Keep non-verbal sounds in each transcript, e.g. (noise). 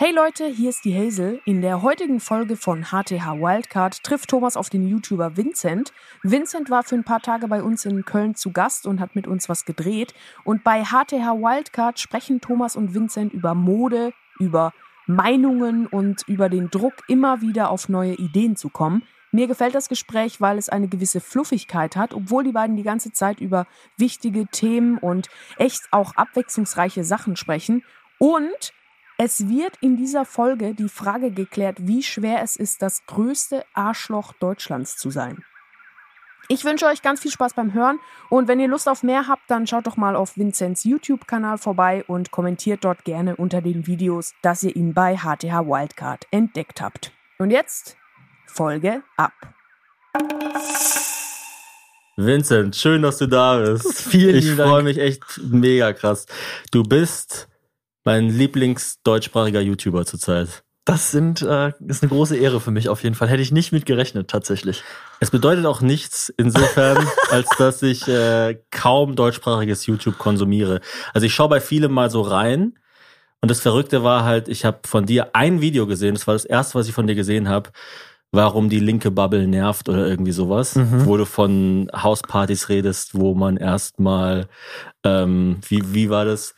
Hey Leute, hier ist die Hazel. In der heutigen Folge von HTH Wildcard trifft Thomas auf den YouTuber Vincent. Vincent war für ein paar Tage bei uns in Köln zu Gast und hat mit uns was gedreht. Und bei HTH Wildcard sprechen Thomas und Vincent über Mode, über Meinungen und über den Druck, immer wieder auf neue Ideen zu kommen. Mir gefällt das Gespräch, weil es eine gewisse Fluffigkeit hat, obwohl die beiden die ganze Zeit über wichtige Themen und echt auch abwechslungsreiche Sachen sprechen. Und es wird in dieser Folge die Frage geklärt, wie schwer es ist, das größte Arschloch Deutschlands zu sein. Ich wünsche euch ganz viel Spaß beim Hören und wenn ihr Lust auf mehr habt, dann schaut doch mal auf Vinzenz YouTube-Kanal vorbei und kommentiert dort gerne unter den Videos, dass ihr ihn bei HTH Wildcard entdeckt habt. Und jetzt Folge ab. Vincent, schön, dass du da bist. (laughs) Vielen ich Dank. freue mich echt mega krass. Du bist mein Lieblingsdeutschsprachiger YouTuber zurzeit. Das sind, äh, ist eine große Ehre für mich auf jeden Fall. Hätte ich nicht mit gerechnet, tatsächlich. Es bedeutet auch nichts insofern, (laughs) als dass ich äh, kaum deutschsprachiges YouTube konsumiere. Also ich schaue bei vielem mal so rein und das Verrückte war halt, ich habe von dir ein Video gesehen, das war das erste, was ich von dir gesehen habe, warum die linke Bubble nervt oder irgendwie sowas, Mhm. wo du von Hauspartys redest, wo man erstmal, ähm, wie, wie war das?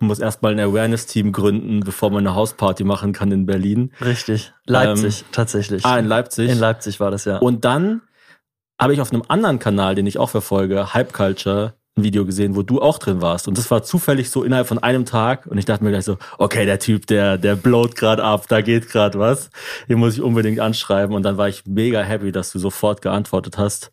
Man muss erstmal ein Awareness-Team gründen, bevor man eine Hausparty machen kann in Berlin. Richtig. Leipzig, tatsächlich. Ah, in Leipzig. In Leipzig war das ja. Und dann habe ich auf einem anderen Kanal, den ich auch verfolge, Hype Culture, Video gesehen, wo du auch drin warst. Und das war zufällig so innerhalb von einem Tag. Und ich dachte mir gleich so, okay, der Typ, der, der blowt gerade ab, da geht gerade was. Den muss ich unbedingt anschreiben. Und dann war ich mega happy, dass du sofort geantwortet hast.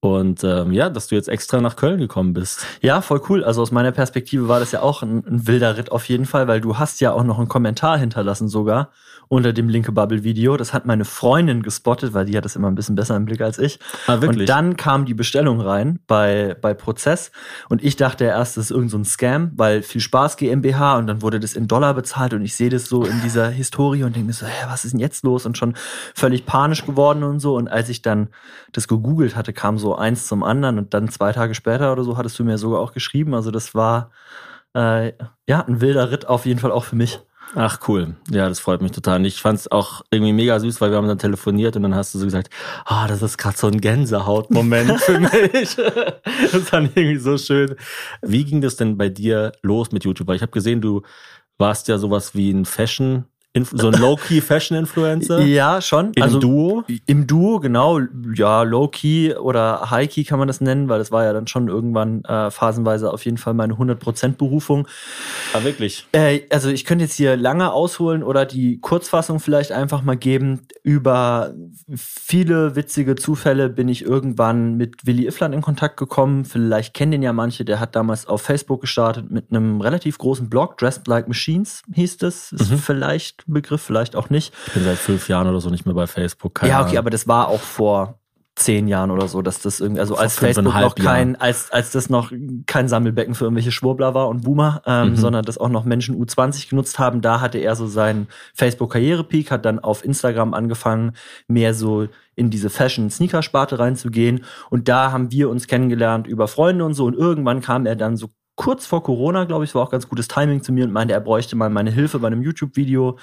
Und ähm, ja, dass du jetzt extra nach Köln gekommen bist. Ja, voll cool. Also aus meiner Perspektive war das ja auch ein, ein wilder Ritt auf jeden Fall, weil du hast ja auch noch einen Kommentar hinterlassen sogar unter dem Linke Bubble Video. Das hat meine Freundin gespottet, weil die hat das immer ein bisschen besser im Blick als ich. Ah, wirklich? Und dann kam die Bestellung rein bei, bei Prozess und ich dachte erst, das ist irgend so ein Scam, weil viel Spaß GmbH und dann wurde das in Dollar bezahlt und ich sehe das so in dieser (laughs) Historie und denke mir so, hä, was ist denn jetzt los? Und schon völlig panisch geworden und so. Und als ich dann das gegoogelt hatte, kam so eins zum anderen und dann zwei Tage später oder so hattest du mir sogar auch geschrieben. Also das war äh, ja ein wilder Ritt auf jeden Fall auch für mich. Ach cool, ja, das freut mich total. Und ich fand es auch irgendwie mega süß, weil wir haben dann telefoniert und dann hast du so gesagt, ah, das ist gerade so ein Gänsehautmoment für (laughs) mich. (laughs) das fand ich irgendwie so schön. Wie ging das denn bei dir los mit YouTube? Weil Ich habe gesehen, du warst ja sowas wie ein Fashion, so ein Low-Key Fashion-Influencer (laughs) Ja, schon. in also Duo. Im Duo, genau. Ja, Low-Key oder High-Key kann man das nennen, weil das war ja dann schon irgendwann äh, phasenweise auf jeden Fall meine 100% Berufung. Ah, wirklich. Äh, also ich könnte jetzt hier lange ausholen oder die Kurzfassung vielleicht einfach mal geben. Über viele witzige Zufälle bin ich irgendwann mit Willy Ifland in Kontakt gekommen. Vielleicht kennen den ja manche. Der hat damals auf Facebook gestartet mit einem relativ großen Blog. Dressed Like Machines hieß das. Ist Mhm. vielleicht Begriff, vielleicht auch nicht. Ich bin seit fünf Jahren oder so nicht mehr bei Facebook. Keine ja, okay, Ahnung. aber das war auch vor zehn Jahren oder so, dass das irgendwie, also Vor als Facebook noch kein, als, als das noch kein Sammelbecken für irgendwelche Schwurbler war und Boomer, ähm, Mhm. sondern das auch noch Menschen U20 genutzt haben, da hatte er so seinen Facebook-Karrierepeak, hat dann auf Instagram angefangen, mehr so in diese Fashion-Sneaker-Sparte reinzugehen und da haben wir uns kennengelernt über Freunde und so und irgendwann kam er dann so kurz vor Corona, glaube ich, war auch ganz gutes Timing zu mir und meinte, er bräuchte mal meine Hilfe bei einem YouTube-Video.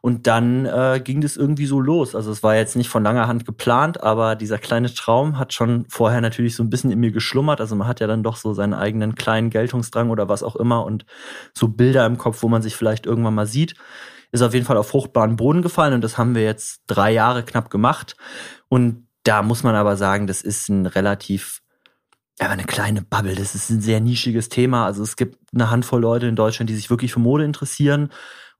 Und dann äh, ging das irgendwie so los. Also es war jetzt nicht von langer Hand geplant, aber dieser kleine Traum hat schon vorher natürlich so ein bisschen in mir geschlummert. Also man hat ja dann doch so seinen eigenen kleinen Geltungsdrang oder was auch immer und so Bilder im Kopf, wo man sich vielleicht irgendwann mal sieht. Ist auf jeden Fall auf fruchtbaren Boden gefallen und das haben wir jetzt drei Jahre knapp gemacht. Und da muss man aber sagen, das ist ein relativ aber eine kleine Bubble, das ist ein sehr nischiges Thema. Also es gibt eine Handvoll Leute in Deutschland, die sich wirklich für Mode interessieren.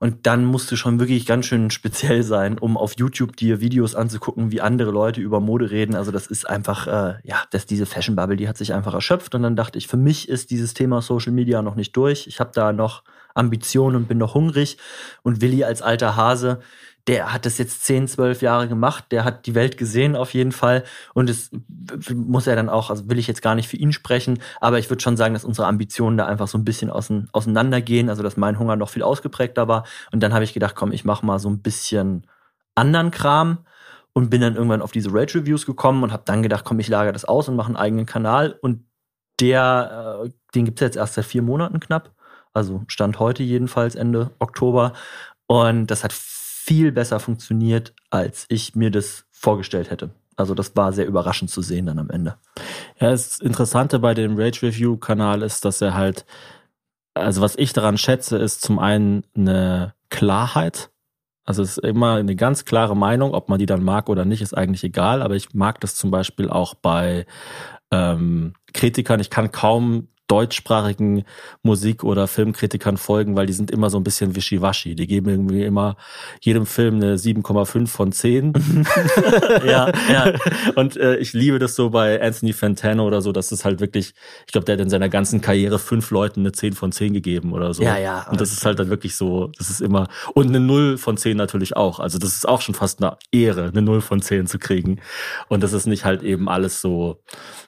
Und dann musst du schon wirklich ganz schön speziell sein, um auf YouTube dir Videos anzugucken, wie andere Leute über Mode reden. Also das ist einfach, äh, ja, dass diese Fashion Bubble, die hat sich einfach erschöpft. Und dann dachte ich, für mich ist dieses Thema Social Media noch nicht durch. Ich habe da noch Ambitionen und bin noch hungrig. Und Willi als alter Hase, der hat das jetzt 10, 12 Jahre gemacht, der hat die Welt gesehen auf jeden Fall und es muss er dann auch, also will ich jetzt gar nicht für ihn sprechen, aber ich würde schon sagen, dass unsere Ambitionen da einfach so ein bisschen ausein, auseinandergehen, also dass mein Hunger noch viel ausgeprägter war und dann habe ich gedacht, komm, ich mache mal so ein bisschen anderen Kram und bin dann irgendwann auf diese Rage Reviews gekommen und habe dann gedacht, komm, ich lagere das aus und mache einen eigenen Kanal und der, äh, den gibt es jetzt erst seit vier Monaten knapp. Also Stand heute jedenfalls Ende Oktober. Und das hat viel besser funktioniert, als ich mir das vorgestellt hätte. Also das war sehr überraschend zu sehen dann am Ende. Ja, das Interessante bei dem Rage Review Kanal ist, dass er halt, also was ich daran schätze, ist zum einen eine Klarheit. Also es ist immer eine ganz klare Meinung, ob man die dann mag oder nicht, ist eigentlich egal. Aber ich mag das zum Beispiel auch bei ähm, Kritikern. Ich kann kaum deutschsprachigen Musik- oder Filmkritikern folgen, weil die sind immer so ein bisschen wischiwaschi. Die geben irgendwie immer jedem Film eine 7,5 von 10. (laughs) ja, ja. Und äh, ich liebe das so bei Anthony Fantano oder so, dass es halt wirklich, ich glaube, der hat in seiner ganzen Karriere fünf Leuten eine 10 von 10 gegeben oder so. Ja, ja. Und das ist halt dann wirklich so, das ist immer, und eine 0 von 10 natürlich auch. Also das ist auch schon fast eine Ehre, eine 0 von 10 zu kriegen. Und das ist nicht halt eben alles so,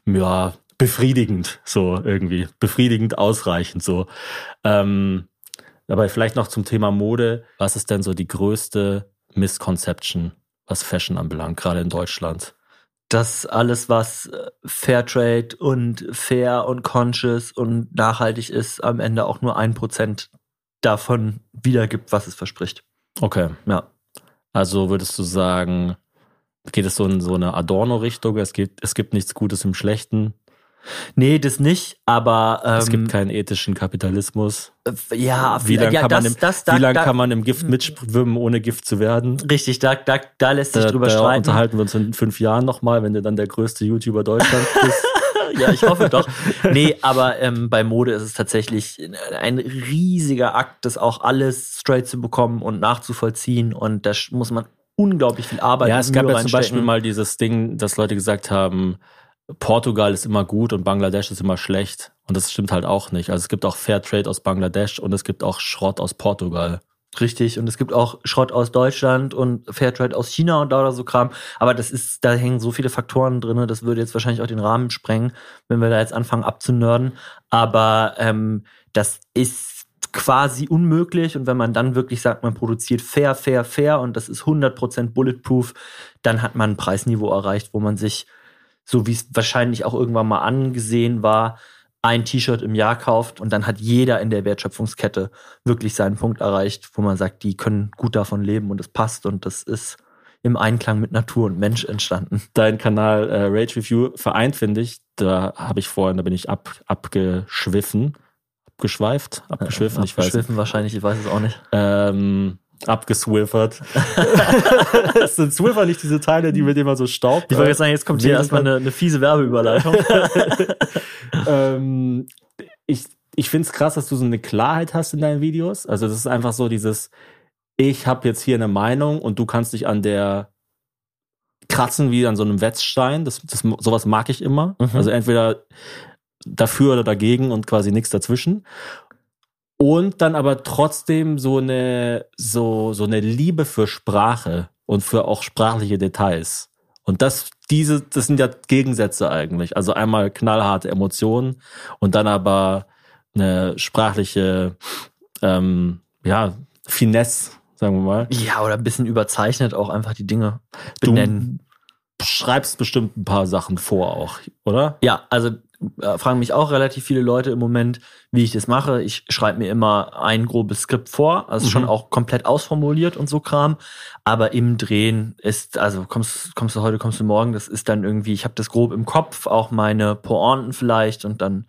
ja, befriedigend, so irgendwie. Befriedigend ausreichend, so. Ähm, aber vielleicht noch zum Thema Mode. Was ist denn so die größte Misconception, was Fashion anbelangt, gerade in Deutschland? Dass alles, was äh, Fairtrade und fair und conscious und nachhaltig ist, am Ende auch nur ein Prozent davon wiedergibt, was es verspricht. Okay. Ja. Also würdest du sagen, geht es so in so eine Adorno-Richtung? Es gibt, es gibt nichts Gutes im Schlechten. Nee, das nicht, aber ähm, es gibt keinen ethischen Kapitalismus. äh, ja, Wie lange ja, kann, man das- im- das- da- wie lang da- kann man im Gift mitschwimmen, ohne Gift zu werden? richtig, da, da, da lässt sich Da, drüber da streiten. unterhalten wir uns in fünf Jahren nochmal, wenn du dann der größte YouTuber Deutschlands (laughs) bist. ja, ich hoffe doch. Nee, aber ähm, bei Mode ist es tatsächlich ein riesiger Akt, das auch alles straight zu bekommen und nachzuvollziehen. Und da muss man unglaublich viel Arbeit ja, es gab ja zum Beispiel mal dieses Ding, dass Leute gesagt haben, Portugal ist immer gut und Bangladesch ist immer schlecht. Und das stimmt halt auch nicht. Also es gibt auch Fairtrade aus Bangladesch und es gibt auch Schrott aus Portugal. Richtig, und es gibt auch Schrott aus Deutschland und Fairtrade aus China und da oder so Kram. Aber das ist, da hängen so viele Faktoren drin, das würde jetzt wahrscheinlich auch den Rahmen sprengen, wenn wir da jetzt anfangen abzunörden. Aber ähm, das ist quasi unmöglich. Und wenn man dann wirklich sagt, man produziert fair, fair, fair und das ist 100% bulletproof, dann hat man ein Preisniveau erreicht, wo man sich, so wie es wahrscheinlich auch irgendwann mal angesehen war, ein T-Shirt im Jahr kauft und dann hat jeder in der Wertschöpfungskette wirklich seinen Punkt erreicht, wo man sagt, die können gut davon leben und es passt und das ist im Einklang mit Natur und Mensch entstanden. Dein Kanal äh, Rage Review vereint, finde ich. Da habe ich vorhin, da bin ich ab, abgeschwiffen. Abgeschweift? Abgeschwiffen, ich weiß nicht. Abgeschwiffen wahrscheinlich, ich weiß es auch nicht. Ähm, abgeswiffert. das (laughs) sind Swiffer nicht diese Teile, die mit immer so Staub. Ich wollte jetzt sagen, jetzt kommt hier erstmal eine, eine fiese Werbeüberleitung. (laughs) ähm, ich ich finde es krass, dass du so eine Klarheit hast in deinen Videos. Also das ist einfach so dieses, ich habe jetzt hier eine Meinung und du kannst dich an der kratzen wie an so einem Wetzstein. Das, das, sowas mag ich immer. Mhm. Also entweder dafür oder dagegen und quasi nichts dazwischen. Und dann aber trotzdem so eine, so, so eine Liebe für Sprache und für auch sprachliche Details. Und das, diese, das sind ja Gegensätze eigentlich. Also einmal knallharte Emotionen und dann aber eine sprachliche, ähm, ja, Finesse, sagen wir mal. ja, oder ein bisschen überzeichnet auch einfach die Dinge benennen. Du schreibst bestimmt ein paar Sachen vor auch, oder? Ja, also äh, fragen mich auch relativ viele Leute im Moment, wie ich das mache. Ich schreibe mir immer ein grobes Skript vor, also Mhm. schon auch komplett ausformuliert und so Kram. Aber im Drehen ist, also kommst, kommst du heute, kommst du morgen, das ist dann irgendwie, ich habe das grob im Kopf, auch meine Pointen vielleicht und dann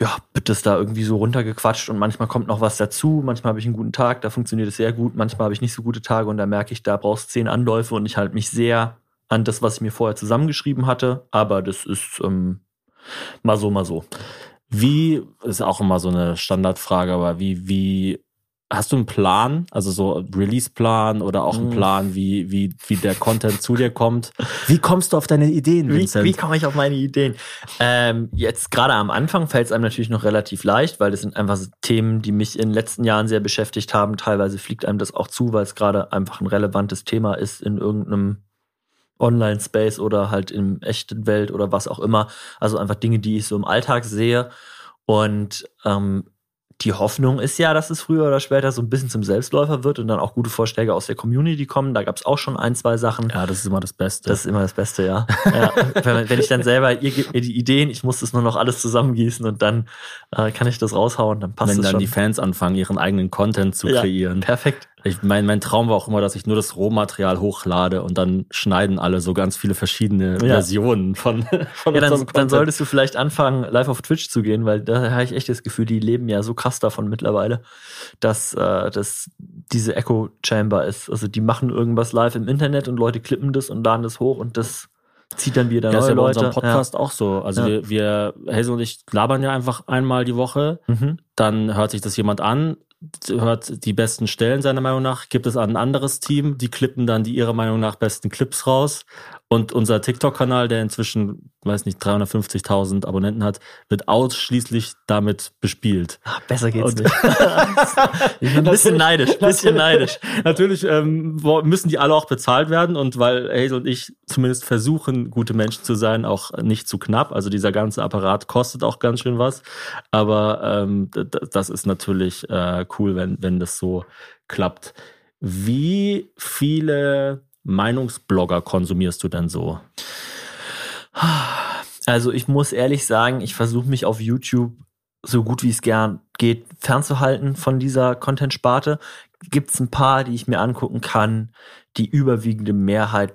ja, wird das da irgendwie so runtergequatscht und manchmal kommt noch was dazu. Manchmal habe ich einen guten Tag, da funktioniert es sehr gut. Manchmal habe ich nicht so gute Tage und da merke ich, da brauchst zehn Anläufe und ich halte mich sehr an das, was ich mir vorher zusammengeschrieben hatte. Aber das ist ähm, mal so, mal so. Wie, ist auch immer so eine Standardfrage, aber wie, wie, hast du einen Plan? Also so Release-Plan oder auch einen Mm. Plan, wie, wie, wie der Content zu dir kommt? (laughs) Wie kommst du auf deine Ideen, Wie, Vincent? wie komme ich auf meine Ideen? Ähm, jetzt gerade am Anfang fällt es einem natürlich noch relativ leicht, weil das sind einfach so Themen, die mich in den letzten Jahren sehr beschäftigt haben. Teilweise fliegt einem das auch zu, weil es gerade einfach ein relevantes Thema ist in irgendeinem Online-Space oder halt in echten Welt oder was auch immer. Also einfach Dinge, die ich so im Alltag sehe. Und ähm, die Hoffnung ist ja, dass es früher oder später so ein bisschen zum Selbstläufer wird und dann auch gute Vorschläge aus der Community kommen. Da gab es auch schon ein, zwei Sachen. Ja, das ist immer das Beste. Das ist immer das Beste, ja. (laughs) ja. Wenn, wenn, ich dann selber, ihr gebt mir die Ideen, ich muss das nur noch alles zusammengießen und dann äh, kann ich das raushauen, dann passt Wenn dann schon. die Fans anfangen, ihren eigenen Content zu Ja, kreieren. Perfekt. Ich, mein, mein Traum war auch immer, dass ich nur das Rohmaterial hochlade und dann schneiden alle so ganz viele verschiedene Ja. Versionen von, (laughs) von Ja, dann, dann solltest du vielleicht anfangen, live auf Twitch zu gehen, weil da habe ich echt das Gefühl, die leben ja so krass davon mittlerweile, dass äh, das diese Echo Chamber ist. Also die machen irgendwas live im Internet und Leute klippen das und laden das hoch und das zieht dann wieder Ja, ist neue ja bei Leute. unserem Podcast auch so. Also Ja. wir, wir, Hazel und ich labern ja einfach einmal die Woche. Ja. Mhm. Dann hört sich das jemand an, hört die besten Stellen seiner Meinung nach, gibt es an ein anderes Team, die klippen dann die ihrer Meinung nach besten Clips raus. Und unser TikTok-Kanal, der inzwischen, weiß nicht, 350.000 Abonnenten hat, wird ausschließlich damit bespielt. Ach, besser geht's Und- nicht. (laughs) ich bin ein bisschen neidisch, bisschen neidisch. Natürlich ähm, müssen die alle auch bezahlt werden und weil Hazel und ich zumindest versuchen, gute Menschen zu sein, auch nicht zu knapp. Also dieser ganze Apparat kostet auch ganz schön was. Aber ähm, das ist natürlich äh, cool, wenn, wenn das so klappt. Wie viele Meinungsblogger konsumierst du denn so? Also ich muss ehrlich sagen, ich versuche mich auf YouTube so gut wie es gern geht fernzuhalten von dieser Content-Sparte. Gibt es ein paar, die ich mir angucken kann, die überwiegende Mehrheit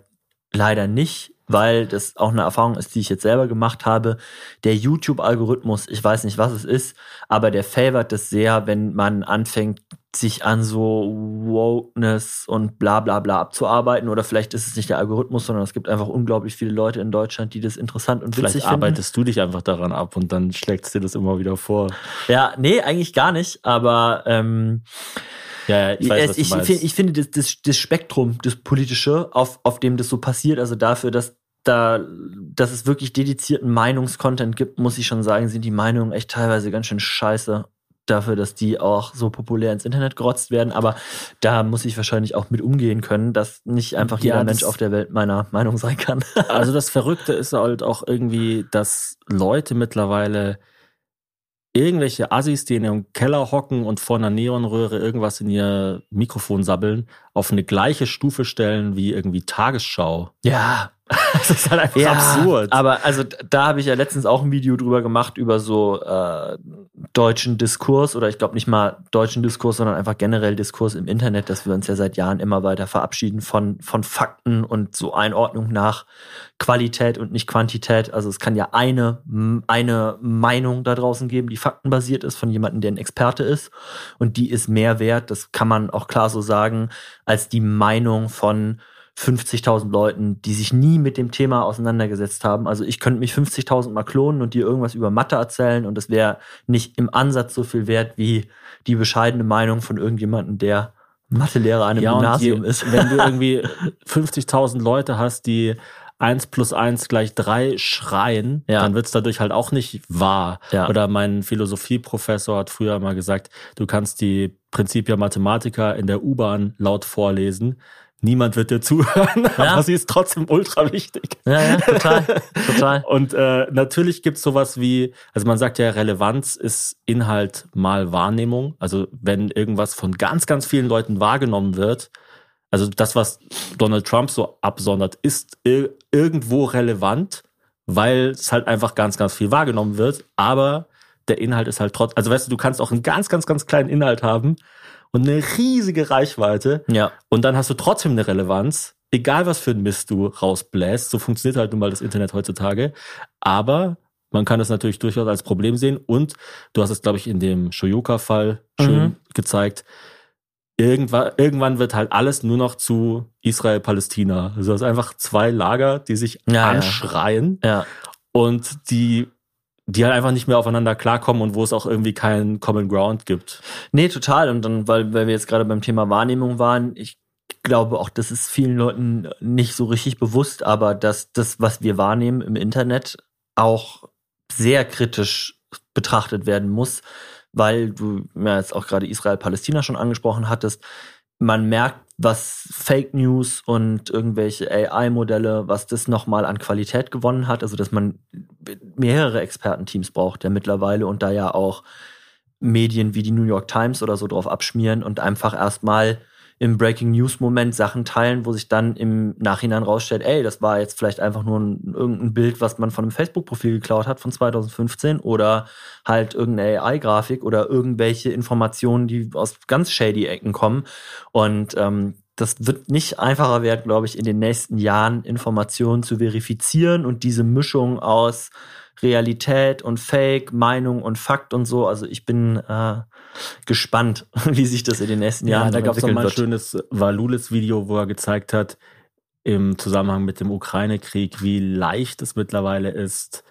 leider nicht, weil das auch eine Erfahrung ist, die ich jetzt selber gemacht habe. Der YouTube-Algorithmus, ich weiß nicht, was es ist, aber der favorit das sehr, wenn man anfängt, sich an so Wokeness und bla bla bla abzuarbeiten. Oder vielleicht ist es nicht der Algorithmus, sondern es gibt einfach unglaublich viele Leute in Deutschland, die das interessant und witzig Vielleicht finden. arbeitest du dich einfach daran ab und dann schlägst dir das immer wieder vor. Ja, nee, eigentlich gar nicht, aber ähm, Ja, ich weiß, ich, find, ich finde das, das, das Spektrum, das politische, auf, auf dem das so passiert, also dafür, dass da, dass es wirklich dedizierten Meinungscontent gibt, muss ich schon sagen, sind die Meinungen echt teilweise ganz schön scheiße dafür, dass die auch so populär ins Internet gerotzt werden. Aber da muss ich wahrscheinlich auch mit umgehen können, dass nicht einfach Ja, jeder das- Mensch auf der Welt meiner Meinung sein kann. (laughs) Also das Verrückte ist halt auch irgendwie, dass Leute mittlerweile irgendwelche Assis, die in ihrem Keller hocken und vor einer Neonröhre irgendwas in ihr Mikrofon sabbeln, auf eine gleiche Stufe stellen wie irgendwie Tagesschau. ja, (laughs) Das ist halt einfach absurd. Aber also da habe ich ja letztens auch ein Video drüber gemacht über so äh, deutschen Diskurs oder ich glaube nicht mal deutschen Diskurs, sondern einfach generell Diskurs im Internet, dass wir uns ja seit Jahren immer weiter verabschieden von von Fakten und so Einordnung nach Qualität und nicht Quantität. Also es kann ja eine eine Meinung da draußen geben, die faktenbasiert ist von jemandem, der ein Experte ist und die ist mehr wert. Das kann man auch klar so sagen als die Meinung von 50.000 Leuten, die sich nie mit dem Thema auseinandergesetzt haben. Also ich könnte mich 50.000 mal klonen und dir irgendwas über Mathe erzählen und das wäre nicht im Ansatz so viel wert wie die bescheidene Meinung von irgendjemandem, der Mathelehrer an einem ja, Gymnasium je, ist. wenn du irgendwie (laughs) 50.000 Leute hast, die 1 plus 1 gleich 3 schreien, Ja. dann wird's dadurch halt auch nicht wahr. Ja. Oder mein Philosophieprofessor hat früher mal gesagt, du kannst die Principia Mathematica in der U-Bahn laut vorlesen. Niemand wird dir zuhören, (laughs) Ja. aber sie ist trotzdem ultra wichtig. Ja, ja, total, total. (laughs) Und äh, natürlich gibt's sowas wie, also man sagt ja, Relevanz ist Inhalt mal Wahrnehmung. Also wenn irgendwas von ganz, ganz vielen Leuten wahrgenommen wird, also das, was Donald Trump so absondert, ist ir irgendwo relevant, weil es halt einfach ganz, ganz viel wahrgenommen wird. Aber der Inhalt ist halt trotzdem, also weißt du, du kannst auch einen ganz, ganz, ganz kleinen Inhalt haben und eine riesige Reichweite. Ja, Und dann hast du trotzdem eine Relevanz, egal was für ein Mist du rausbläst. So funktioniert halt nun mal das Internet heutzutage. Aber man kann es natürlich durchaus als Problem sehen. Und du hast es, glaube ich, in dem Shoyuka-Fall schön Mhm. gezeigt. Irgendwann, irgendwann wird halt alles nur noch zu Israel-Palästina. Also es ist einfach zwei Lager, die sich ja. anschreien ja. und die, die halt einfach nicht mehr aufeinander klarkommen und wo es auch irgendwie keinen Common Ground gibt. Nee, total. Und dann, weil, weil wir jetzt gerade beim Thema Wahrnehmung waren, ich glaube auch, das ist vielen Leuten nicht so richtig bewusst, aber dass das, was wir wahrnehmen im Internet, auch sehr kritisch betrachtet werden muss, weil du ja jetzt auch gerade Israel-Palästina schon angesprochen hattest. Man merkt, was Fake News und irgendwelche AI-Modelle, was das nochmal an Qualität gewonnen hat. Also, dass man mehrere Expertenteams braucht, der mittlerweile und da ja auch Medien wie die New York Times oder so drauf abschmieren und einfach erstmal im Breaking News Moment Sachen teilen, wo sich dann im Nachhinein rausstellt, ey, das war jetzt vielleicht einfach nur ein, irgendein Bild, was man von einem Facebook-Profil geklaut hat von 2015 oder halt irgendeine AI-Grafik oder irgendwelche Informationen, die aus ganz shady Ecken kommen. Und ähm, das wird nicht einfacher werden, glaube ich, in den nächsten Jahren Informationen zu verifizieren und diese Mischung aus Realität und Fake, Meinung und Fakt und so. Also ich bin äh, gespannt, (laughs) wie sich das in den nächsten Jahren ja, da gab es mal ein schönes Valulis-Video, wo er gezeigt hat, im Zusammenhang mit dem Ukraine-Krieg, wie leicht es mittlerweile ist,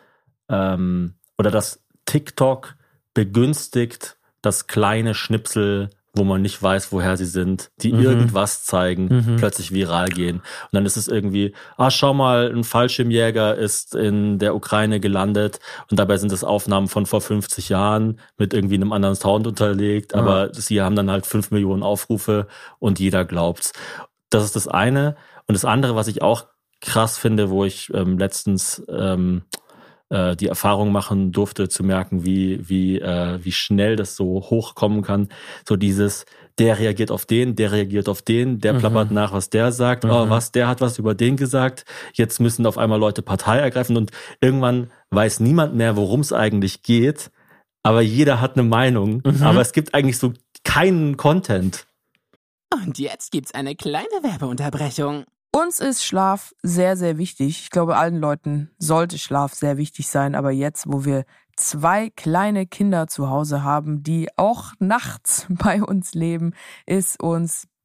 ähm, oder dass TikTok begünstigt, dass kleine Schnipsel wo man nicht weiß, woher sie sind, die mhm. irgendwas zeigen, mhm. plötzlich viral gehen. Und dann ist es irgendwie, ah, schau mal, ein Fallschirmjäger ist in der Ukraine gelandet und dabei sind es Aufnahmen von vor 50 Jahren mit irgendwie einem anderen Sound unterlegt, ja. aber sie haben dann halt fünf Millionen Aufrufe und jeder glaubt's. Das ist das eine. Und das andere, was ich auch krass finde, wo ich ähm, letztens ähm, äh, die Erfahrung machen durfte, zu merken, wie, wie, äh, wie schnell das so hochkommen kann. So dieses, der reagiert auf den, der reagiert auf den, der mhm. plappert nach, was der sagt, mhm. oh, was, der hat was über den gesagt. Jetzt müssen auf einmal Leute Partei ergreifen und irgendwann weiß niemand mehr, worum es eigentlich geht. Aber jeder hat eine Meinung. Mhm. Aber es gibt eigentlich so keinen Content. Und jetzt gibt's eine kleine Werbeunterbrechung. Uns ist Schlaf sehr, sehr wichtig. Ich glaube, allen Leuten sollte Schlaf sehr wichtig sein. Aber jetzt, wo wir zwei kleine Kinder zu Hause haben, die auch nachts (laughs) bei uns leben, ist uns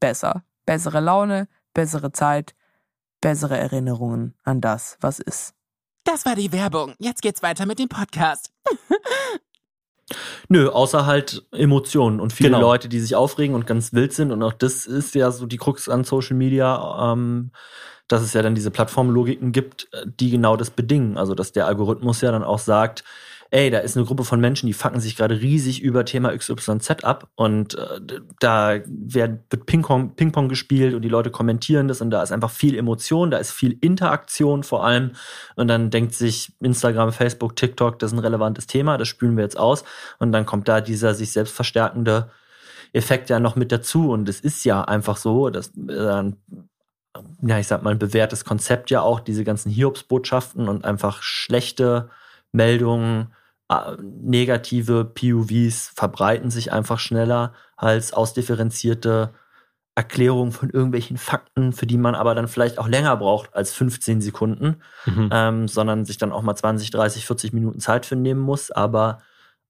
besser. Bessere Laune, bessere Zeit, bessere Erinnerungen an das, was ist. Das war die Werbung. Jetzt geht's weiter mit dem Podcast. Nö, außer halt Emotionen und viele genau. Leute, die sich aufregen und ganz wild sind. Und auch das ist ja so die Krux an Social Media, ähm, dass es ja dann diese Plattformlogiken gibt, die genau das bedingen. Also dass der Algorithmus ja dann auch sagt, ey, da ist eine Gruppe von Menschen, die fucken sich gerade riesig über Thema XYZ ab und äh, da wird, Ping-Pong Ping -Pong gespielt und die Leute kommentieren das und da ist einfach viel Emotion, da ist viel Interaktion vor allem und dann denkt sich Instagram, Facebook, TikTok, das ist ein relevantes Thema, das spülen wir jetzt aus und dann kommt da dieser sich selbst verstärkende Effekt ja noch mit dazu und es ist ja einfach so, dass äh, ja, ich sag mal, ein bewährtes Konzept ja auch, diese ganzen Hiobsbotschaften und einfach schlechte Meldungen negative PUVs verbreiten sich einfach schneller als ausdifferenzierte Erklärung von irgendwelchen Fakten, für die man aber dann vielleicht auch länger braucht als 15 Sekunden, Mhm. ähm, sondern sich dann auch mal 20, 30, 40 Minuten Zeit für nehmen muss. Aber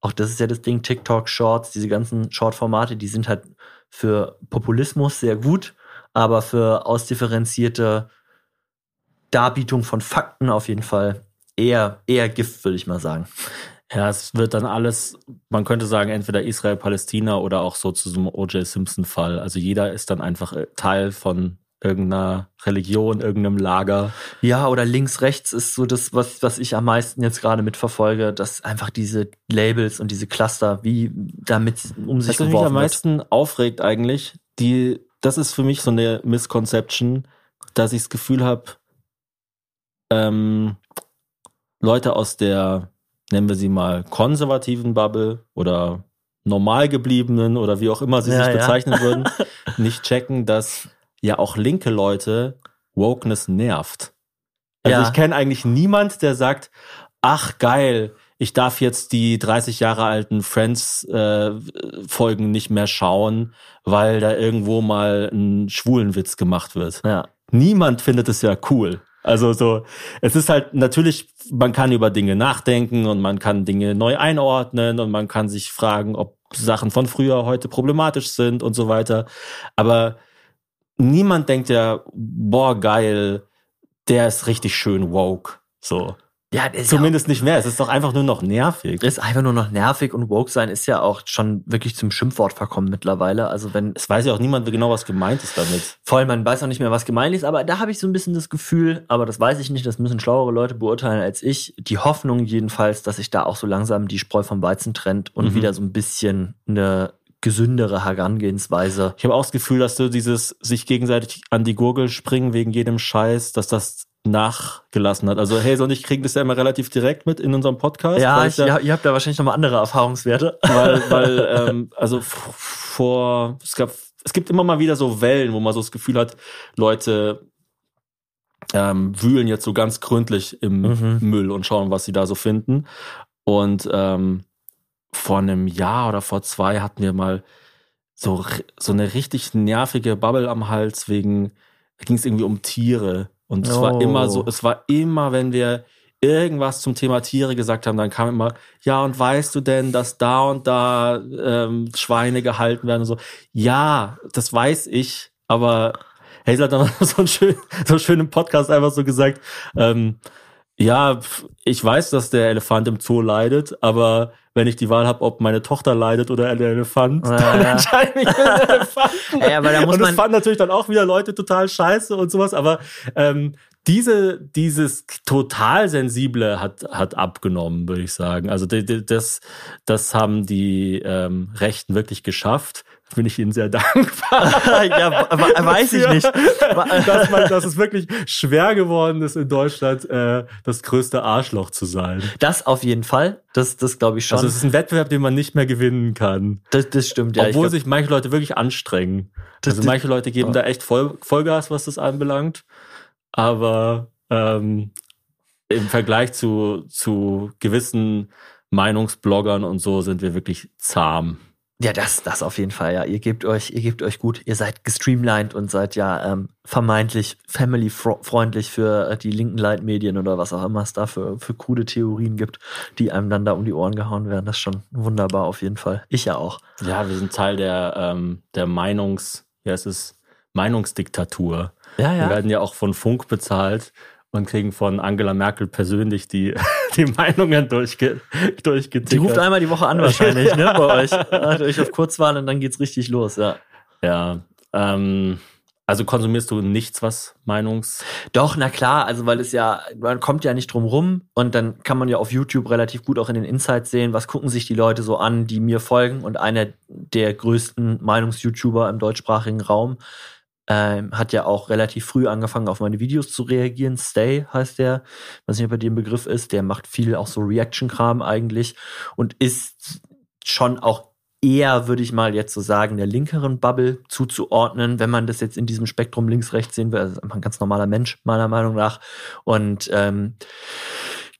auch das ist ja das Ding, TikTok, Shorts, diese ganzen Short-Formate, die sind halt für Populismus sehr gut, aber für ausdifferenzierte Darbietung von Fakten auf jeden Fall eher, eher Gift, würde ich mal sagen. Ja, es wird dann alles, man könnte sagen, entweder Israel, Palästina oder auch so zu so einem O.J. Simpson-Fall. Also jeder ist dann einfach äh, Teil von irgendeiner Religion, irgendeinem Lager. Ja, oder links, rechts ist so das, was, was ich am meisten jetzt gerade mitverfolge, dass einfach diese Labels und diese Cluster, wie damit um sich Was mich geworfen am wird. meisten aufregt eigentlich, die, das ist für mich so eine Misconception, dass ich das Gefühl habe, ähm, Leute aus der, nennen wir sie mal, konservativen Bubble oder normal gebliebenen oder wie auch immer sie Ja, sich ja. bezeichnen würden, (laughs) nicht checken, dass ja auch linke Leute Wokeness nervt. Also Ja. ich kenne eigentlich niemand, der sagt, ach geil, ich darf jetzt die 30 Jahre alten Friends-Folgen nicht mehr schauen, weil da irgendwo mal ein Schwulenwitz gemacht wird. Ja. Niemand findet es ja cool. Also so, es ist halt natürlich, man kann über Dinge nachdenken und man kann Dinge neu einordnen und man kann sich fragen, ob Sachen von früher heute problematisch sind und so weiter. Aber niemand denkt ja, boah, geil, der ist richtig schön woke. So. Ja, das ist Zumindest nicht mehr. Es ist doch einfach nur noch nervig. Ja, ist einfach nur noch nervig und woke sein ist ja auch schon wirklich zum Schimpfwort verkommen mittlerweile. Also wenn Es weiß ja auch niemand genau, was gemeint ist damit. voll, man weiß auch nicht mehr, was gemeint ist, aber da habe ich so ein bisschen das Gefühl, aber das weiß ich nicht, das müssen schlauere Leute beurteilen als ich. Die Hoffnung jedenfalls, dass sich da auch so langsam die Spreu vom Weizen trennt und Mhm. wieder so ein bisschen eine gesündere Herangehensweise. Ich habe auch das Gefühl, dass so dieses sich gegenseitig an die Gurgel springen wegen jedem Scheiß, dass das nachgelassen hat. Also Hazel und ich kriegen das ja immer relativ direkt mit in unserem Podcast. Ja, ich, ja, ihr habt da wahrscheinlich nochmal andere Erfahrungswerte. weil, weil (laughs) ähm, also vor es gab es gibt immer mal wieder so Wellen, wo man so das Gefühl hat, Leute ähm, wühlen jetzt so ganz gründlich im Mhm. Müll und schauen, was sie da so finden. Und ähm, vor einem Jahr oder vor zwei hatten wir mal so so eine richtig nervige Bubble am Hals wegen da ging es irgendwie um Tiere und es war Oh. immer so, es war immer, wenn wir irgendwas zum Thema Tiere gesagt haben, dann kam immer, ja, und weißt du denn, dass da und da ähm, Schweine gehalten werden und so. Ja, das weiß ich, aber Hazel hat dann (laughs) so einen schönen, so einen schönen Podcast einfach so gesagt, ähm, ja, ich weiß, dass der Elefant im Zoo leidet, aber wenn ich die Wahl habe, ob meine Tochter leidet oder der Elefant, Ja, dann ja. entscheide ich für den (laughs) Elefanten. Ey, aber da muss und das fanden natürlich dann auch wieder Leute total scheiße und sowas, aber ähm, diese, dieses total sensible hat, hat abgenommen, würde ich sagen. Also das, das haben die ähm, Rechten wirklich geschafft. Bin ich ihnen sehr (laughs) dankbar. (laughs) ja, weiß ich nicht. dass, man, dass es wirklich schwer geworden ist, in Deutschland äh, das größte Arschloch zu sein. Das auf jeden Fall. Das, das glaube ich schon. Also es ist ein Wettbewerb, den man nicht mehr gewinnen kann. das, das stimmt, ja. Obwohl glaub- sich manche Leute wirklich anstrengen. Das- Also manche Leute geben da echt Voll, Vollgas, was das anbelangt. Aber ähm, im Vergleich zu, zu gewissen Meinungsbloggern und so sind wir wirklich zahm. Ja, das, das auf jeden Fall, ja. Ihr gebt euch, ihr gebt euch gut. Ihr seid gestreamlined und seid ja ähm, vermeintlich family-freundlich für äh, die linken Leitmedien oder was auch immer es da für, für krude Theorien gibt, die einem dann da um die Ohren gehauen werden. Das ist schon wunderbar auf jeden Fall. Ich ja auch. Ja, wir sind Teil der, ähm, der Meinungs, ja, es ist Meinungsdiktatur. Ja, Wir werden ja auch von Funk bezahlt und kriegen von Angela Merkel persönlich die, (laughs) die Meinungen durchge, durchgetickert. Die ruft einmal die Woche an wahrscheinlich, ne, bei euch. (laughs) Hat euch auf Kurzwahl und dann geht's richtig los, ja. Ja, ähm, also konsumierst du nichts, was Meinungs... Doch, na klar, also weil es ja, man kommt ja nicht drum rum und dann kann man ja auf YouTube relativ gut auch in den Insights sehen, was gucken sich die Leute so an, die mir folgen und einer der größten Meinungs-YouTuber im deutschsprachigen Raum ähm, hat ja auch relativ früh angefangen, auf meine Videos zu reagieren. Stay heißt der, weiß nicht, ob er dem Begriff ist, der macht viel auch so Reaction-Kram eigentlich und ist schon auch eher, würde ich mal jetzt so sagen, der linkeren Bubble zuzuordnen, wenn man das jetzt in diesem Spektrum links-rechts sehen will. Also einfach ein ganz normaler Mensch, meiner Meinung nach. Und ähm,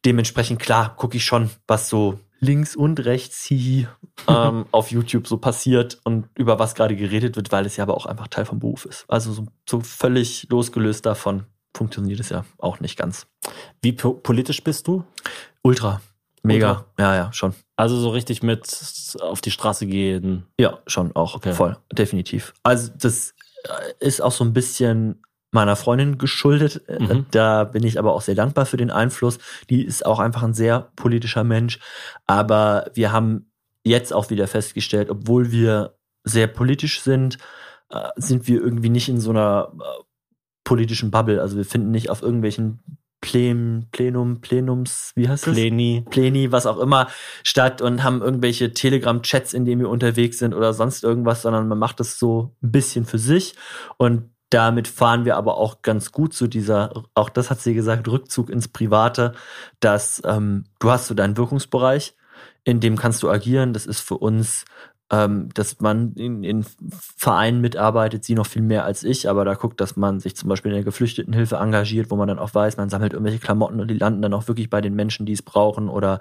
dementsprechend, klar, gucke ich schon, was so links und rechts hihi ähm, (laughs) auf YouTube so passiert und über was gerade geredet wird, weil es ja aber auch einfach Teil vom Beruf ist. Also so, so völlig losgelöst davon funktioniert es ja auch nicht ganz. Wie po politisch bist du? Ultra. Mega. Ultra? Ja, ja, schon. Also so richtig mit auf die Straße gehen. Ja, schon auch. Okay. Voll. Definitiv. Also das äh, ist auch so ein bisschen meiner Freundin geschuldet. Äh, Mhm. Da bin ich aber auch sehr dankbar für den Einfluss. Die ist auch einfach ein sehr politischer Mensch. Aber wir haben jetzt auch wieder festgestellt, obwohl wir sehr politisch sind, äh, sind wir irgendwie nicht in so einer äh, politischen Bubble. Also wir finden nicht auf irgendwelchen Plen, Plenum, Plenums, wie heißt das? Pleni. Pleni, was auch immer, statt und haben irgendwelche Telegram-Chats, in denen wir unterwegs sind oder sonst irgendwas, sondern man macht das so ein bisschen für sich und damit fahren wir aber auch ganz gut zu dieser, auch das hat sie gesagt, Rückzug ins Private, dass ähm, du hast so deinen Wirkungsbereich, in dem kannst du agieren. Das ist für uns, ähm, dass man in, in Vereinen mitarbeitet, sie noch viel mehr als ich, aber da guckt, dass man sich zum Beispiel in der Geflüchtetenhilfe engagiert, wo man dann auch weiß, man sammelt irgendwelche Klamotten und die landen dann auch wirklich bei den Menschen, die es brauchen oder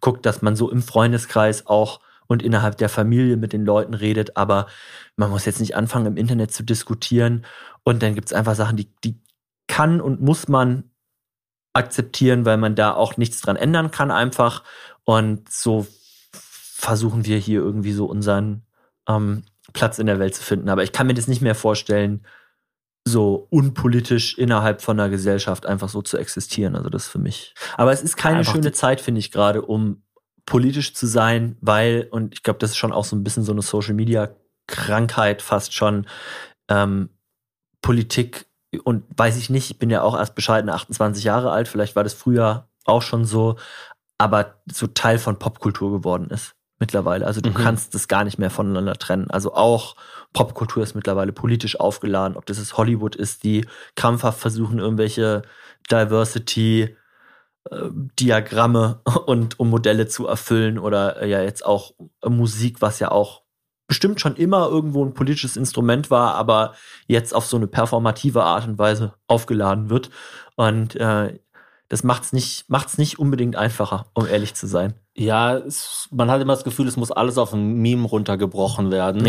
guckt, dass man so im Freundeskreis auch und innerhalb der Familie mit den Leuten redet, aber man muss jetzt nicht anfangen, im Internet zu diskutieren und dann gibt es einfach Sachen, die, die kann und muss man akzeptieren, weil man da auch nichts dran ändern kann einfach und so versuchen wir hier irgendwie so unseren ähm, Platz in der Welt zu finden. Aber ich kann mir das nicht mehr vorstellen, so unpolitisch innerhalb von einer Gesellschaft einfach so zu existieren. Also das ist für mich. Aber es ist keine Einfach schöne Zeit, finde ich gerade, um politisch zu sein, weil, und ich glaube, das ist schon auch so ein bisschen so eine Social Media Krankheit fast schon, ähm, Politik und weiß ich nicht, ich bin ja auch erst bescheidene 28 Jahre alt, vielleicht war das früher auch schon so, aber so Teil von Popkultur geworden ist mittlerweile. Also du Mhm. kannst das gar nicht mehr voneinander trennen. Also auch Popkultur ist mittlerweile politisch aufgeladen, ob das jetzt Hollywood ist, die krampfhaft versuchen, irgendwelche Diversity Diagramme (laughs) und um Modelle zu erfüllen oder äh, ja jetzt auch äh, Musik, was ja auch bestimmt schon immer irgendwo ein politisches Instrument war, aber jetzt auf so eine performative Art und Weise aufgeladen wird. Und äh, das macht's nicht, macht's nicht unbedingt einfacher, um ehrlich zu sein. Ja, es, man hat immer das Gefühl, es muss alles auf ein Meme runtergebrochen werden.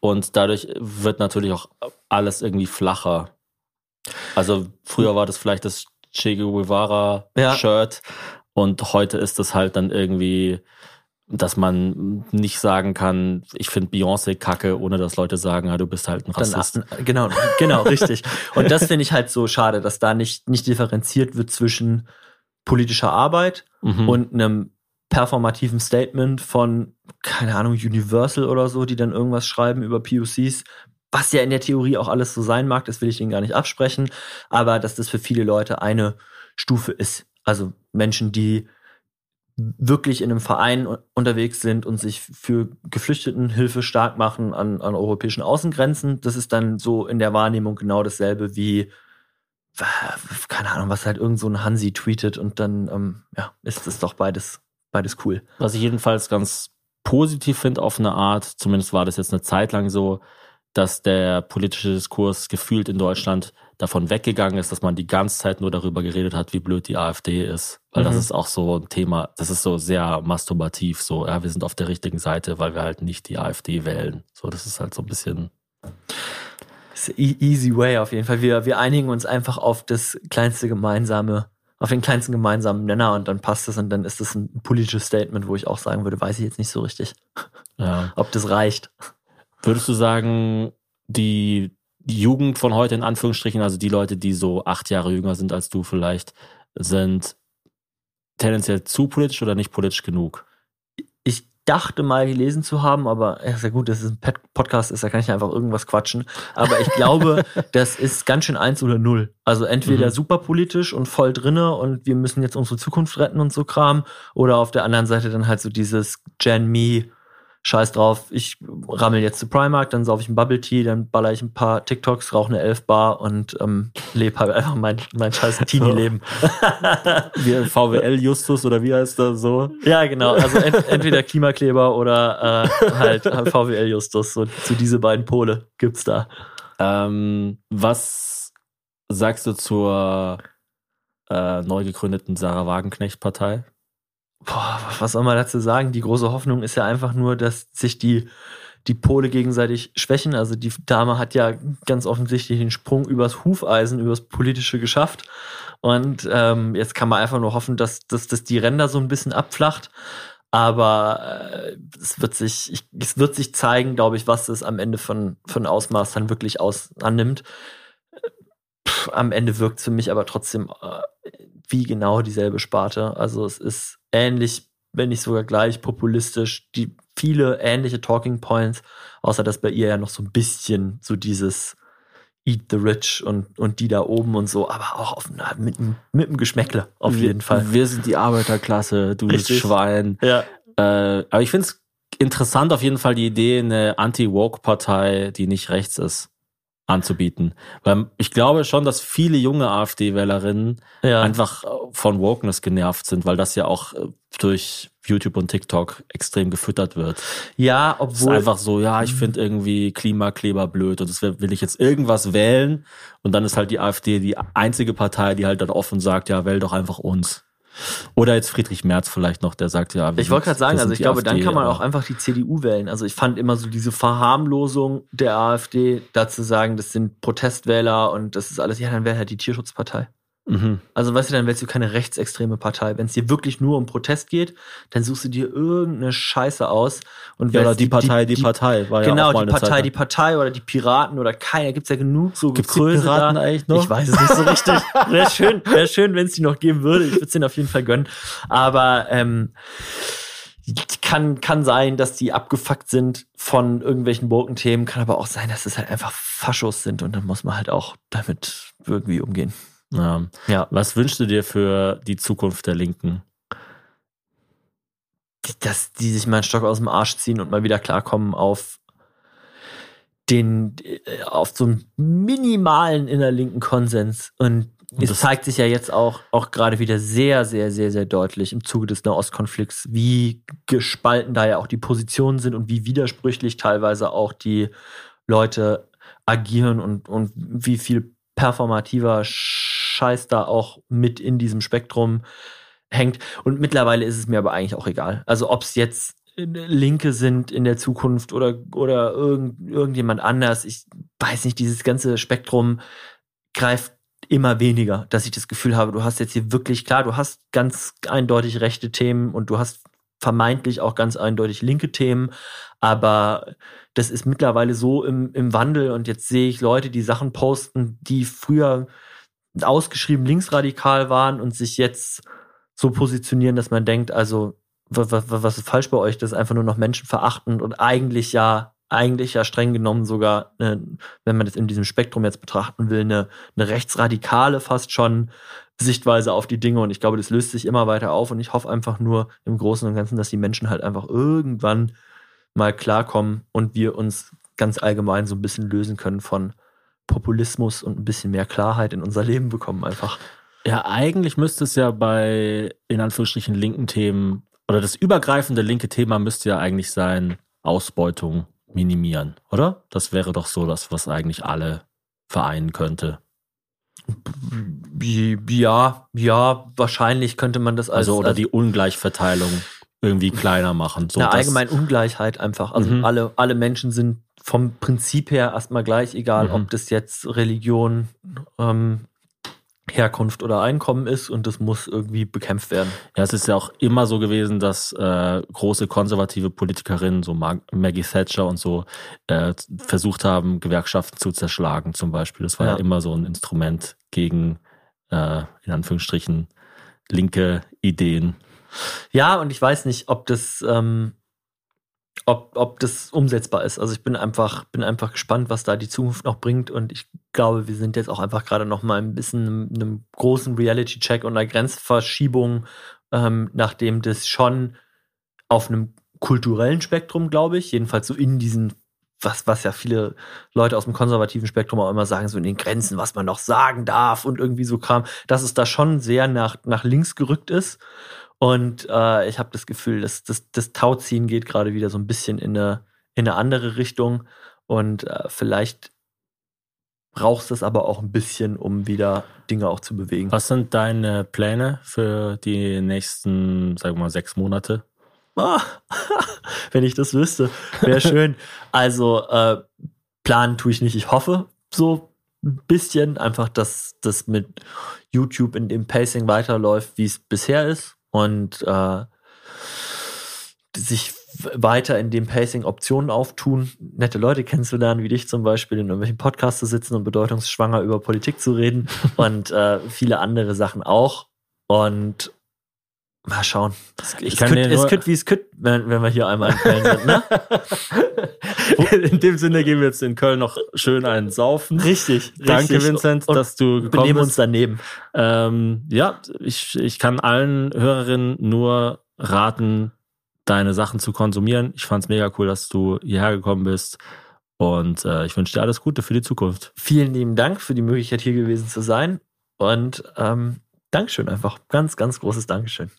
Und dadurch wird natürlich auch alles irgendwie flacher. Also früher war das vielleicht das Che Guevara Ja. Shirt und heute ist es halt dann irgendwie, dass man nicht sagen kann, ich finde Beyoncé kacke, ohne dass Leute sagen, ja, du bist halt ein Dann, Rassist. genau, genau, (laughs) richtig. Und das finde ich halt so schade, dass da nicht, nicht differenziert wird zwischen politischer Arbeit Mhm. und einem performativen Statement von, keine Ahnung, Universal oder so, die dann irgendwas schreiben über POCs, was ja in der Theorie auch alles so sein mag, das will ich Ihnen gar nicht absprechen, aber dass das für viele Leute eine Stufe ist. Also Menschen, die wirklich in einem Verein unterwegs sind und sich für Geflüchtetenhilfe stark machen an, an europäischen Außengrenzen, das ist dann so in der Wahrnehmung genau dasselbe wie keine Ahnung, was halt irgend so ein Hansi tweetet und dann, ähm, ja, ist das doch beides, beides cool. Was ich jedenfalls ganz positiv finde auf eine Art, zumindest war das jetzt eine Zeit lang so, dass der politische Diskurs gefühlt in Deutschland davon weggegangen ist, dass man die ganze Zeit nur darüber geredet hat, wie blöd die AfD ist. Weil das Mhm. ist auch so ein Thema, das ist so sehr masturbativ, so, ja, wir sind auf der richtigen Seite, weil wir halt nicht die AfD wählen. So, das ist halt so ein bisschen, e easy way auf jeden Fall. Wir, wir einigen uns einfach auf das kleinste gemeinsame, auf den kleinsten gemeinsamen Nenner und dann passt es und dann ist das ein politisches Statement, wo ich auch sagen würde, weiß ich jetzt nicht so richtig, ja. (laughs) ob das reicht. Würdest du sagen, die Jugend von heute in Anführungsstrichen, also die Leute, die so acht Jahre jünger sind als du vielleicht, sind tendenziell zu politisch oder nicht politisch genug? Ich dachte mal gelesen zu haben, aber ja, sehr gut, dass es ein Podcast ist, da kann ich einfach irgendwas quatschen. Aber ich glaube, (laughs) das ist ganz schön eins oder null. Also entweder Mhm. super politisch und voll drinne und wir müssen jetzt unsere Zukunft retten und so Kram, oder auf der anderen Seite dann halt so dieses Gen Me, Scheiß drauf, ich rammel jetzt zu Primark, dann sauf ich einen Bubble Tea, dann baller ich ein paar TikToks, rauche eine Elfbar und ähm, lebe halt einfach mein, mein scheiß (laughs) Teenie-Leben. Wie VWL Justus oder wie heißt das so? Ja, genau. Also ent entweder Klimakleber oder äh, halt VWL Justus. So, so diese beiden Pole gibt's da. Ähm, was sagst du zur äh, neu gegründeten Sarah Wagenknecht-Partei? Boah, was soll man dazu sagen? Die große Hoffnung ist ja einfach nur, dass sich die, die Pole gegenseitig schwächen. Also die Dame hat ja ganz offensichtlich den Sprung übers Hufeisen, übers Politische geschafft. Und ähm, jetzt kann man einfach nur hoffen, dass, dass, dass die Ränder so ein bisschen abflacht. Aber äh, es wird sich, ich, es wird sich zeigen, glaube ich, was es am Ende von, von Ausmaß dann wirklich aus annimmt. Pff, am Ende wirkt es für mich aber trotzdem äh, wie genau dieselbe Sparte. Also es ist ähnlich, wenn nicht sogar gleich populistisch, die viele ähnliche Talking Points, außer dass bei ihr ja noch so ein bisschen so dieses Eat the Rich und, und die da oben und so, aber auch auf, na, mit, mit einem Geschmäckle, auf wir, jeden Fall. Wir sind die Arbeiterklasse, du bist Richtig. Schwein. Ja. Äh, aber ich finde es interessant auf jeden Fall die Idee, eine Anti-Woke-Partei, die nicht rechts ist, anzubieten. Weil ich glaube schon, dass viele junge AfD-Wählerinnen Ja. einfach äh, von Wokeness genervt sind, weil das ja auch äh, durch YouTube und TikTok extrem gefüttert wird. ja, Es ist obwohl. einfach so, ja, ich finde irgendwie Klimakleber blöd und das will will ich jetzt irgendwas wählen und dann ist halt die AfD die einzige Partei, die halt dann offen sagt, ja, wähl doch einfach uns. Oder jetzt Friedrich Merz vielleicht noch, der sagt, ja, Ich wollte gerade sagen, also ich glaube, dann AfD, kann man auch einfach die CDU wählen. Also ich fand immer so diese Verharmlosung der AfD, dazu sagen, das sind Protestwähler und das ist alles, ja, dann wäre halt die Tierschutzpartei. Mhm. Also weißt du, dann wählst du keine rechtsextreme Partei. Wenn es dir wirklich nur um Protest geht, dann suchst du dir irgendeine Scheiße aus und Ja, oder wählst die Partei, die, Partei, war ja Genau, auch mal die Partei, Zeit die Partei oder die Piraten oder keiner. Gibt's ja genug so Gibt's die Piraten da. eigentlich noch? Ich weiß es nicht so richtig. Wäre schön, wäre schön, wenn es die noch geben würde. Ich würde es denen auf jeden Fall gönnen. Aber ähm, kann, kann sein, dass die abgefuckt sind von irgendwelchen Burkenthemen. Kann aber auch sein, dass es halt einfach Faschos sind und dann muss man halt auch damit irgendwie umgehen. Ja. Ja. Was wünschst du dir für die Zukunft der Linken? dass die sich mal einen Stock aus dem Arsch ziehen und mal wieder klarkommen auf den, äh, auf so einen minimalen innerlinken Konsens. Und es das- zeigt sich ja jetzt auch, auch gerade wieder sehr, sehr, sehr, sehr deutlich im Zuge des Nahostkonflikts, wie gespalten da ja auch die Positionen sind und wie widersprüchlich teilweise auch die Leute agieren und, und wie viel performativer Scheiß da auch mit in diesem Spektrum hängt. Und mittlerweile ist es mir aber eigentlich auch egal. Also ob es jetzt äh, Linke sind in der Zukunft oder, oder irgend, irgendjemand anders. Ich weiß nicht, dieses ganze Spektrum greift immer weniger, dass ich das Gefühl habe, du hast jetzt hier wirklich, klar, du hast ganz eindeutig rechte Themen und du hast vermeintlich auch ganz eindeutig linke Themen, aber das ist mittlerweile so im, im Wandel und jetzt sehe ich Leute, die Sachen posten, die früher ausgeschrieben linksradikal waren und sich jetzt so positionieren, dass man denkt, also wa- wa- wa- was ist falsch bei euch? Das ist einfach nur noch menschenverachtend und eigentlich ja, eigentlich ja streng genommen sogar, äh, wenn man das in diesem Spektrum jetzt betrachten will, eine, eine rechtsradikale fast schon Sichtweise auf die Dinge und ich glaube, das löst sich immer weiter auf und ich hoffe einfach nur im Großen und Ganzen, dass die Menschen halt einfach irgendwann mal klarkommen und wir uns ganz allgemein so ein bisschen lösen können von Populismus und ein bisschen mehr Klarheit in unser Leben bekommen einfach. Ja, eigentlich müsste es ja bei, in Anführungsstrichen, linken Themen, oder das übergreifende linke Thema müsste ja eigentlich sein, Ausbeutung minimieren, oder? Das wäre doch so das, was eigentlich alle vereinen könnte. Ja, ja, wahrscheinlich könnte man das als, Also, oder als die Ungleichverteilung irgendwie kleiner machen. So, eine allgemeine Ungleichheit einfach. Also Mhm. alle, alle Menschen sind vom Prinzip her erstmal gleich, egal Mhm. ob das jetzt Religion, ähm, Herkunft oder Einkommen ist und das muss irgendwie bekämpft werden. Ja, es ist ja auch immer so gewesen, dass äh, große konservative Politikerinnen, so Mag Maggie Thatcher und so, äh, versucht haben, Gewerkschaften zu zerschlagen zum Beispiel. Das war ja, Ja. immer so ein Instrument gegen, äh, in Anführungsstrichen, linke Ideen. Ja, und ich weiß nicht, ob das, ähm, ob, ob das umsetzbar ist. Also ich bin einfach, bin einfach gespannt, was da die Zukunft noch bringt. Und ich glaube, wir sind jetzt auch einfach gerade noch mal ein bisschen in einem großen Reality-Check und einer Grenzverschiebung, ähm, nachdem das schon auf einem kulturellen Spektrum, glaube ich, jedenfalls so in diesen, was, was ja viele Leute aus dem konservativen Spektrum auch immer sagen, so in den Grenzen, was man noch sagen darf und irgendwie so kam, dass es da schon sehr nach, nach links gerückt ist. Und äh, ich habe das Gefühl, dass das, das Tauziehen geht gerade wieder so ein bisschen in eine, in eine andere Richtung. Und äh, vielleicht brauchst es aber auch ein bisschen, um wieder Dinge auch zu bewegen. Was sind deine Pläne für die nächsten, sagen wir mal, sechs Monate? Ah, (laughs) wenn ich das wüsste, wäre (laughs) schön. also äh, planen tue ich nicht. Ich hoffe so ein bisschen einfach, dass das mit YouTube in dem Pacing weiterläuft, wie es bisher ist und äh, sich weiter in dem Pacing Optionen auftun, nette Leute kennenzulernen, wie dich zum Beispiel, in irgendwelchen Podcasts zu sitzen und bedeutungsschwanger über Politik zu reden (laughs) und äh, viele andere Sachen auch. Und mal schauen. Ich es kann es könnte, wie es könnte, wenn, wenn wir hier einmal in Köln sind, ne? (laughs) In dem Sinne gehen wir jetzt in Köln noch schön einen saufen. Richtig, Danke, richtig. Vincent, Und dass du gekommen benehmen bist. uns daneben. Ähm, ja, ich, ich kann allen Hörerinnen nur raten, deine Sachen zu konsumieren. Ich fand's mega cool, dass du hierher gekommen bist. Und äh, ich wünsche dir alles Gute für die Zukunft. Vielen lieben Dank für die Möglichkeit, hier gewesen zu sein. Und ähm, Dankeschön einfach. Ganz, ganz großes Dankeschön.